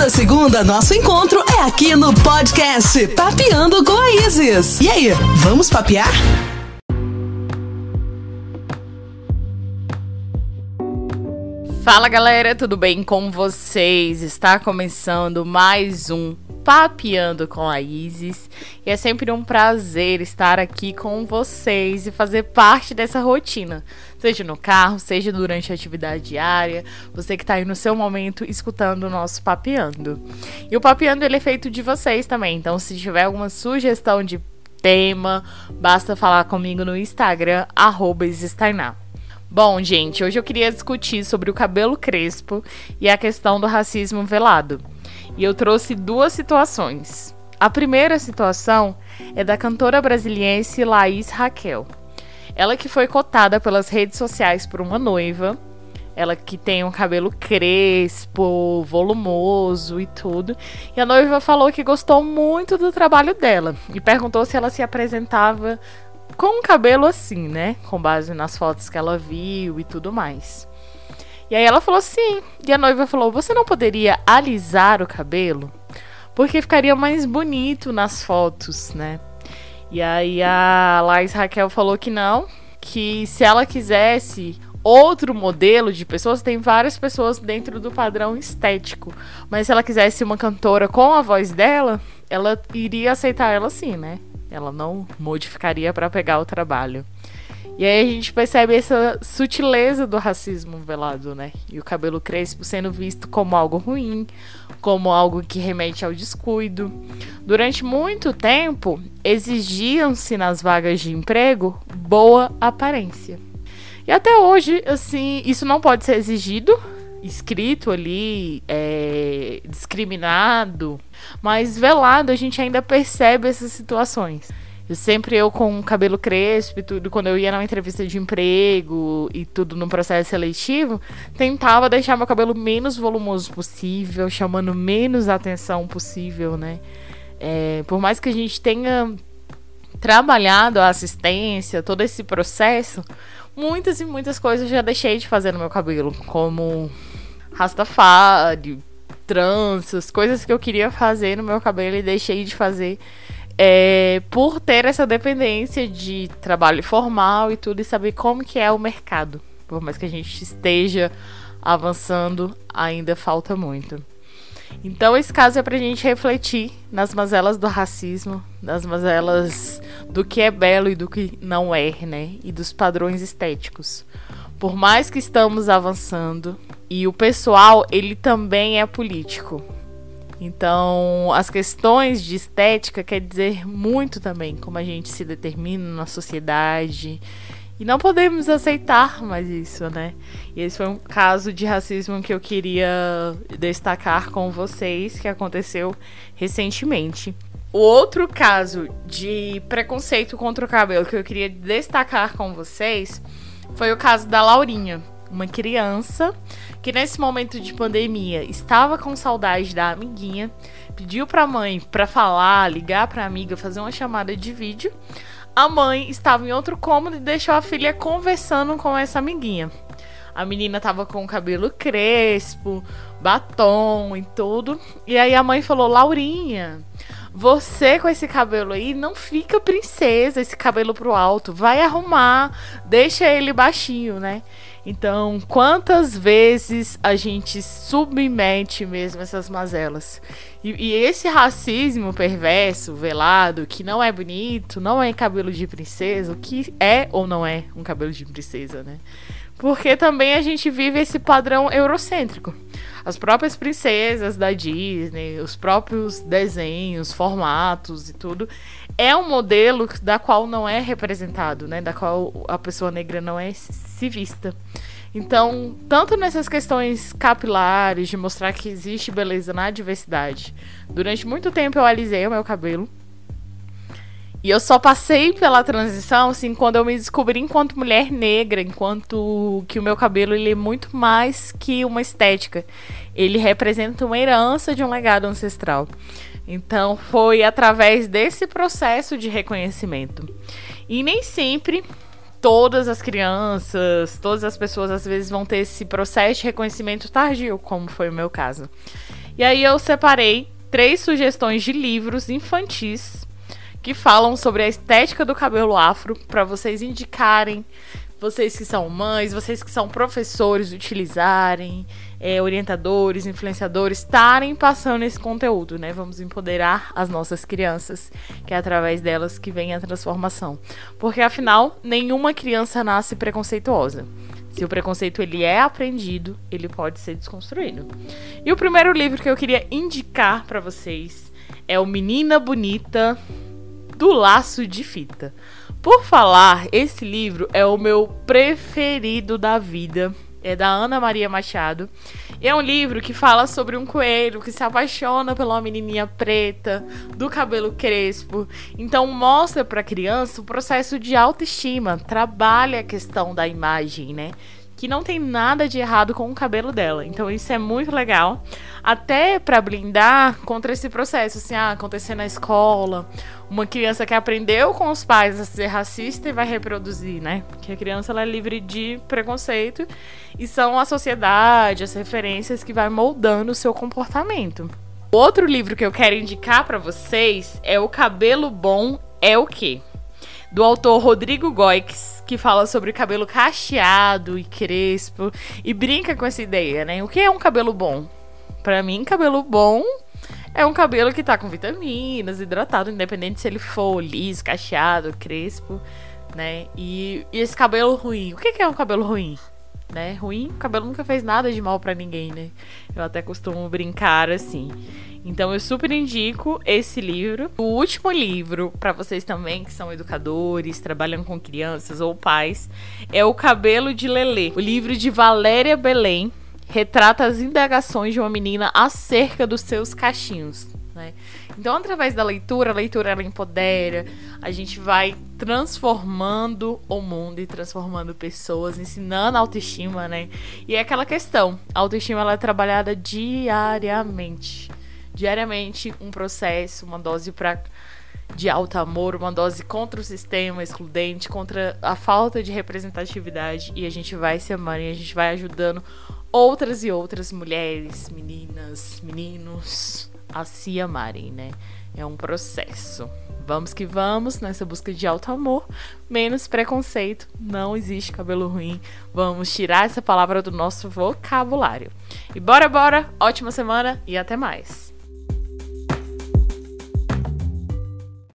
Toda segunda, nosso encontro é aqui no podcast Papeando com a Isis. E aí, vamos papear? Fala galera, tudo bem com vocês? Está começando mais um Papeando com a Isis e é sempre um prazer estar aqui com vocês e fazer parte dessa rotina, seja no carro, seja durante a atividade diária, você que está aí no seu momento escutando o nosso Papeando. E o Papeando ele é feito de vocês também, então se tiver alguma sugestão de tema, basta falar comigo no Instagram, arroba Bom, gente, hoje eu queria discutir sobre o cabelo crespo e a questão do racismo velado. E eu trouxe duas situações. A primeira situação é da cantora brasiliense Laís Raquel. Ela que foi cotada pelas redes sociais por uma noiva. Ela que tem um cabelo crespo, volumoso e tudo. E a noiva falou que gostou muito do trabalho dela e perguntou se ela se apresentava com um cabelo assim, né? Com base nas fotos que ela viu e tudo mais. E aí ela falou sim. E a noiva falou: Você não poderia alisar o cabelo? Porque ficaria mais bonito nas fotos, né? E aí a Lais Raquel falou que não, que se ela quisesse outro modelo de pessoas, tem várias pessoas dentro do padrão estético. Mas se ela quisesse uma cantora com a voz dela, ela iria aceitar ela sim, né? Ela não modificaria para pegar o trabalho. E aí a gente percebe essa sutileza do racismo velado, né? E o cabelo crespo sendo visto como algo ruim, como algo que remete ao descuido. Durante muito tempo, exigiam-se nas vagas de emprego boa aparência. E até hoje, assim, isso não pode ser exigido, escrito ali, é, discriminado, mas velado a gente ainda percebe essas situações. Eu sempre eu com cabelo crespo e tudo, quando eu ia numa entrevista de emprego e tudo no processo seletivo, tentava deixar meu cabelo menos volumoso possível, chamando menos atenção possível, né? É, por mais que a gente tenha trabalhado a assistência, todo esse processo, muitas e muitas coisas eu já deixei de fazer no meu cabelo, como rastafari, tranças, coisas que eu queria fazer no meu cabelo e deixei de fazer é, por ter essa dependência de trabalho formal e tudo e saber como que é o mercado. Por mais que a gente esteja avançando, ainda falta muito. Então esse caso é pra gente refletir nas mazelas do racismo, nas mazelas do que é belo e do que não é, né? E dos padrões estéticos. Por mais que estamos avançando, e o pessoal, ele também é político. Então, as questões de estética quer dizer muito também como a gente se determina na sociedade. E não podemos aceitar mais isso, né? E esse foi um caso de racismo que eu queria destacar com vocês, que aconteceu recentemente. O outro caso de preconceito contra o cabelo que eu queria destacar com vocês foi o caso da Laurinha, uma criança que nesse momento de pandemia estava com saudade da amiguinha, pediu para a mãe para falar, ligar para a amiga, fazer uma chamada de vídeo. A mãe estava em outro cômodo e deixou a filha conversando com essa amiguinha. A menina estava com o cabelo crespo, batom e tudo. E aí a mãe falou: Laurinha, você com esse cabelo aí não fica princesa, esse cabelo pro alto. Vai arrumar, deixa ele baixinho, né? Então, quantas vezes a gente submete mesmo essas mazelas? E, e, esse racismo perverso, velado, que não é bonito, não é cabelo de princesa, o que é ou não é um cabelo de princesa, né? Porque também a gente vive esse padrão eurocêntrico. As próprias princesas da Disney, os próprios desenhos, formatos e tudo, é um modelo da qual não é representado, né? Da qual a pessoa negra não é se vista. Então, tanto nessas questões capilares, de mostrar que existe beleza na diversidade. Durante muito tempo eu alisei o meu cabelo. E eu só passei pela transição, assim, quando eu me descobri enquanto mulher negra, enquanto que o meu cabelo ele é muito mais que uma estética. Ele representa uma herança de um legado ancestral. Então, foi através desse processo de reconhecimento. E nem sempre todas as crianças, todas as pessoas às vezes vão ter esse processo de reconhecimento tardio, como foi o meu caso. E aí eu separei três sugestões de livros infantis que falam sobre a estética do cabelo afro para vocês indicarem, vocês que são mães, vocês que são professores utilizarem, é, orientadores, influenciadores, estarem passando esse conteúdo, né? Vamos empoderar as nossas crianças, que é através delas que vem a transformação. Porque afinal, nenhuma criança nasce preconceituosa. Se o preconceito ele é aprendido, ele pode ser desconstruído. E o primeiro livro que eu queria indicar para vocês é o Menina Bonita do Laço de Fita. Por falar, esse livro é o meu preferido da vida. É da Ana Maria Machado. E é um livro que fala sobre um coelho que se apaixona pela menininha preta, do cabelo crespo. Então mostra para a criança o processo de autoestima, trabalha a questão da imagem, né? Que não tem nada de errado com o cabelo dela. Então isso é muito legal, até para blindar contra esse processo, assim, ah, acontecer na escola, uma criança que aprendeu com os pais a ser racista e vai reproduzir, né? Porque a criança ela é livre de preconceito e são a sociedade, as referências que vai moldando o seu comportamento. Outro livro que eu quero indicar para vocês é O Cabelo Bom é o quê? Do autor Rodrigo Goix que fala sobre cabelo cacheado e crespo e brinca com essa ideia, né? O que é um cabelo bom? Para mim, cabelo bom é um cabelo que tá com vitaminas, hidratado, independente se ele for liso, cacheado, crespo, né? E, e esse cabelo ruim, o que, é um cabelo ruim? Né? Ruim, o cabelo nunca fez nada de mal para ninguém, né? Eu até costumo brincar assim. Então eu super indico esse livro. O último livro para vocês também que são educadores, trabalham com crianças ou pais, é O Cabelo de Lelê, o livro de Valéria Belém, retrata as indagações de uma menina acerca dos seus cachinhos. Né? Então, através da leitura, a leitura ela empodera, a gente vai transformando o mundo e transformando pessoas, ensinando autoestima, né? E é aquela questão, a autoestima ela é trabalhada diariamente diariamente um processo, uma dose para de alto amor, uma dose contra o sistema excludente, contra a falta de representatividade e a gente vai se amando e a gente vai ajudando outras e outras mulheres, meninas, meninos a se amarem, né? É um processo. Vamos que vamos nessa busca de alto amor, menos preconceito, não existe cabelo ruim. Vamos tirar essa palavra do nosso vocabulário. E bora, bora, ótima semana e até mais.